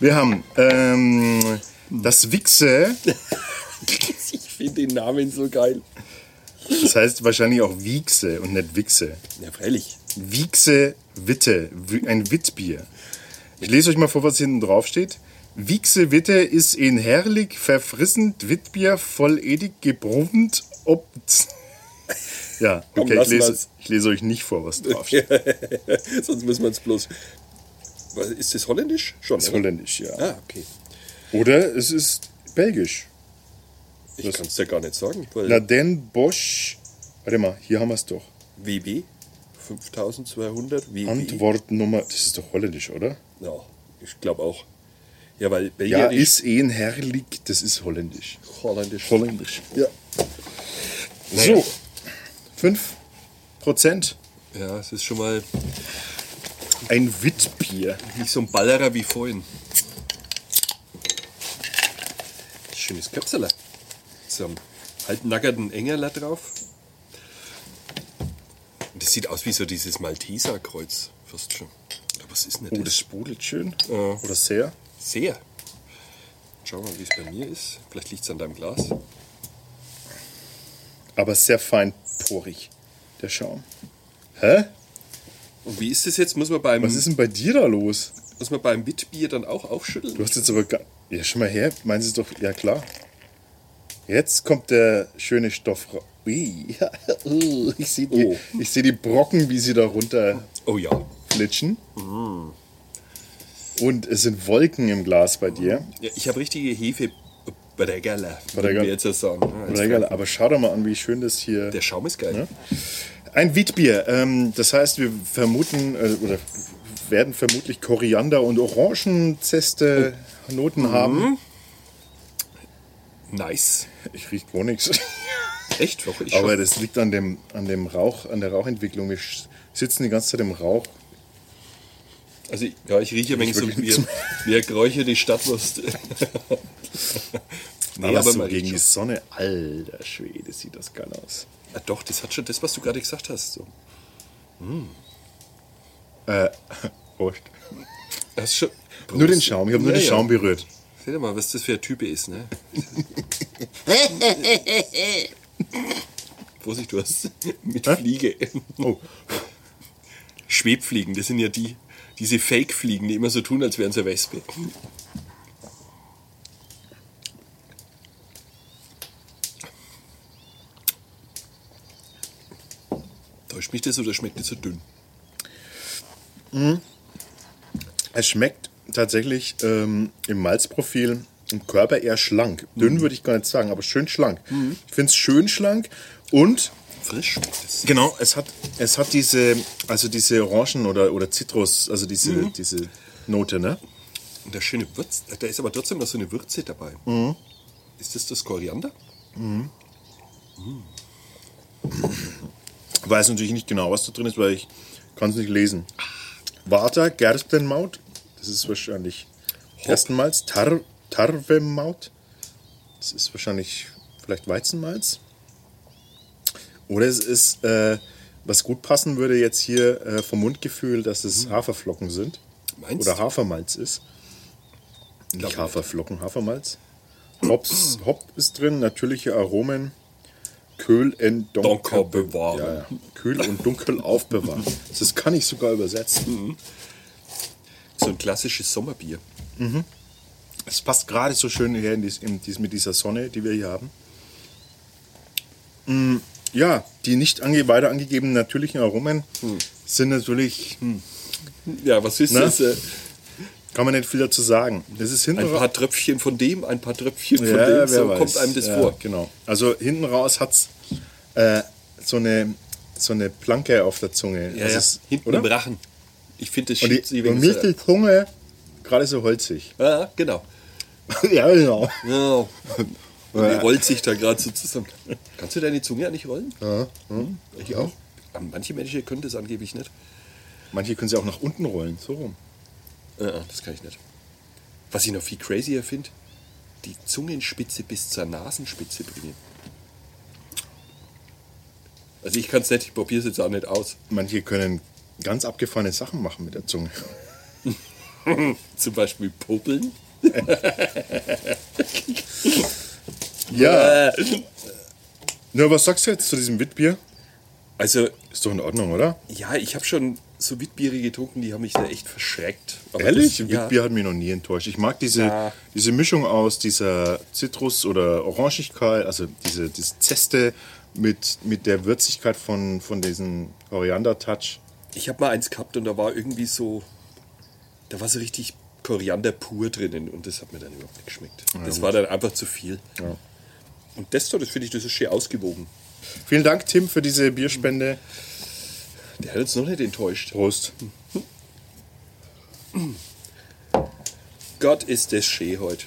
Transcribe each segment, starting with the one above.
Wir haben ähm, das Wichse, Ich finde den Namen so geil. das heißt wahrscheinlich auch Wichse und nicht Wichse. Ja, freilich. Wichse Witte, Wi- ein Wittbier. Ich lese euch mal vor, was hinten drauf steht. Wichse Witte ist ein herrlich verfrissend Wittbier voll edig gebrummt ob. Ja, okay, ich lese, ich lese euch nicht vor, was drauf steht. Sonst müssen wir es bloß. Ist das holländisch? Schon. Das ist oder? holländisch, ja. Ah, okay. Oder es ist belgisch. Ich kann es ja gar nicht sagen. Na denn Bosch. Warte mal, hier haben wir es doch. WB 5200 WB. Antwortnummer. Das ist doch holländisch, oder? Ja, ich glaube auch. Ja, weil Ja, Belgierisch, ist ein herrlich. Das ist holländisch. holländisch. Holländisch. Ja. Naja. So, 5 Prozent. Ja, es ist schon mal Ein Wittbier. nicht so ein Ballerer wie vorhin. Schönes Köpseler. So einem halbnackerten Engerler drauf. Das sieht aus wie so dieses Malteserkreuz. Fast schon. Oder was ist denn Oh, das? das sprudelt schön. Ja. Oder sehr. Sehr. Schau mal, wie es bei mir ist. Vielleicht liegt es an deinem Glas. Aber sehr feinporig, der Schaum. Hä? Und wie ist das jetzt? Muss man beim, Was ist denn bei dir da los? muss man beim Witbier dann auch aufschütteln? Du hast jetzt aber gar. Ja, schon mal her. Meinen Sie es doch. Ja, klar. Jetzt kommt der schöne Stoff raus. Ui, ja, uh, ich sehe die, Oh. ich seh die Brocken, wie sie da runter Oh ja. flitschen. Und es sind Wolken im Glas bei dir. ja ich habe richtige Hefe. Breggerl. würden wir jetzt ja sagen. Als Regal, aber schau doch mal an, wie schön das hier. Der Schaum ist geil. Ein Witbier. Ähm, das heißt, wir vermuten äh, oder werden vermutlich Koriander und Orangenzeste Noten haben. Nice. Ich riech gar nichts. Echt? Doch, ich Aber schon. das liegt an dem, an dem Rauch, an der Rauchentwicklung. Wir sitzen die ganze Zeit im Rauch. Also, ich- ja, ich rieche ein wenig so wie eine geräucherte Stadtwurst. nee, aber so man gegen die riecht Sonne, alter Schwede, sieht das geil aus. Schon. Ah, doch, das hat schon das, was du gerade gesagt hast. So. Äh, Prost. Das schon, Nur den Schaum, ich habe nur Ja, den ja. Schaum berührt. Seht ihr mal, was das für ein Typ ist, ne? Vorsicht, du hast mit Hä? Fliege. Oh, Schwebfliegen, das sind ja die, diese Fake-Fliegen, die immer so tun, als wären sie eine Wespe. Täuscht mich das oder schmeckt das so dünn? es schmeckt tatsächlich ähm, im Malzprofil im Körper eher schlank. Dünn würde ich gar nicht sagen, aber schön schlank. Ich finde es schön schlank und Frisch schmeckt es. Genau, es hat, es hat diese, also diese Orangen- oder, oder Zitrus, also diese, diese Note, ne? Und der schöne Würz, da ist aber trotzdem noch so eine Würze dabei. Ist das das Koriander? Weiß natürlich nicht genau, was da drin ist, weil ich kann es nicht lesen. Water, Gerstenmaut, das ist wahrscheinlich Gerstenmalz, Tar, Tarvemaut, das ist wahrscheinlich vielleicht Weizenmalz. Oder es ist, äh, was gut passen würde jetzt hier äh, vom Mundgefühl, dass es Haferflocken sind. Meinst Oder? Hafermalz ist. Nicht. Haferflocken, Hafermalz. Hops, Hop ist drin, natürliche Aromen. Kühl und dunkel, bewahren. Ja, ja. Kühl und dunkel aufbewahren. Das kann ich sogar übersetzen. So ein klassisches Sommerbier. Es passt gerade so schön her in dies, in dies, mit dieser Sonne, die wir hier haben. Mm, ja, die nicht ange weiter angegebenen natürlichen Aromen sind natürlich, hm, Ja, was ist Ne? das? Äh, kann man nicht viel dazu sagen. Das ist hinten Ein paar Tröpfchen von dem, ein paar Tröpfchen von Ja, dem. So weiß. kommt einem das ja, vor. Genau. Also hinten raus hat es äh, so, eine, so eine Planke auf der Zunge. Ja, Das ja. ist, Hinten oder? im Rachen. Ich finde, das Und, schiebt die, und nicht die Zunge gerade so holzig. Ja, genau. ja, genau. Ja. Und die rollt sich da gerade so zusammen. Kannst du deine Zunge eigentlich rollen? Ja. Ich auch. Manche Menschen können das angeblich nicht. Manche können sie auch nach unten rollen, so rum. Äh, das kann ich nicht. Was ich noch viel crazier finde, die Zungenspitze bis zur Nasenspitze bringen. Also ich kann es nicht, ich probiere es jetzt auch nicht aus. Manche können ganz abgefahrene Sachen machen mit der Zunge. Zum Beispiel Popeln. Ja. Äh, Na, was sagst du jetzt zu diesem Witbier? Also, Ist doch in Ordnung, oder? ja, ich habe schon so Witbiere getrunken, die haben mich da echt verschreckt. Aber Ehrlich? Das, ja, Witbier hat mich noch nie enttäuscht. Ich mag diese, Ja. diese Mischung aus dieser Zitrus- oder Orangigkeit, also diese, diese Zeste mit, mit der Würzigkeit von, von diesem Koriander-Touch. ich habe mal eins gehabt und da war irgendwie so, da war so richtig Koriander pur drinnen und das hat mir dann überhaupt nicht geschmeckt. das war dann einfach zu viel. Ja. Und das, da, das finde ich, das ist schön ausgewogen. Vielen Dank, Tim, für diese Bierspende. Der hat uns noch nicht enttäuscht. Prost. Gott ist das schön heute.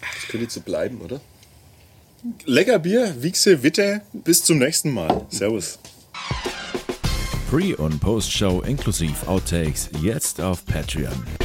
Das könnte so bleiben, oder? Lecker Bier, Wichse, Witte. Bis zum nächsten Mal. Servus. Pre- und Post-Show inklusive Outtakes jetzt auf Patreon.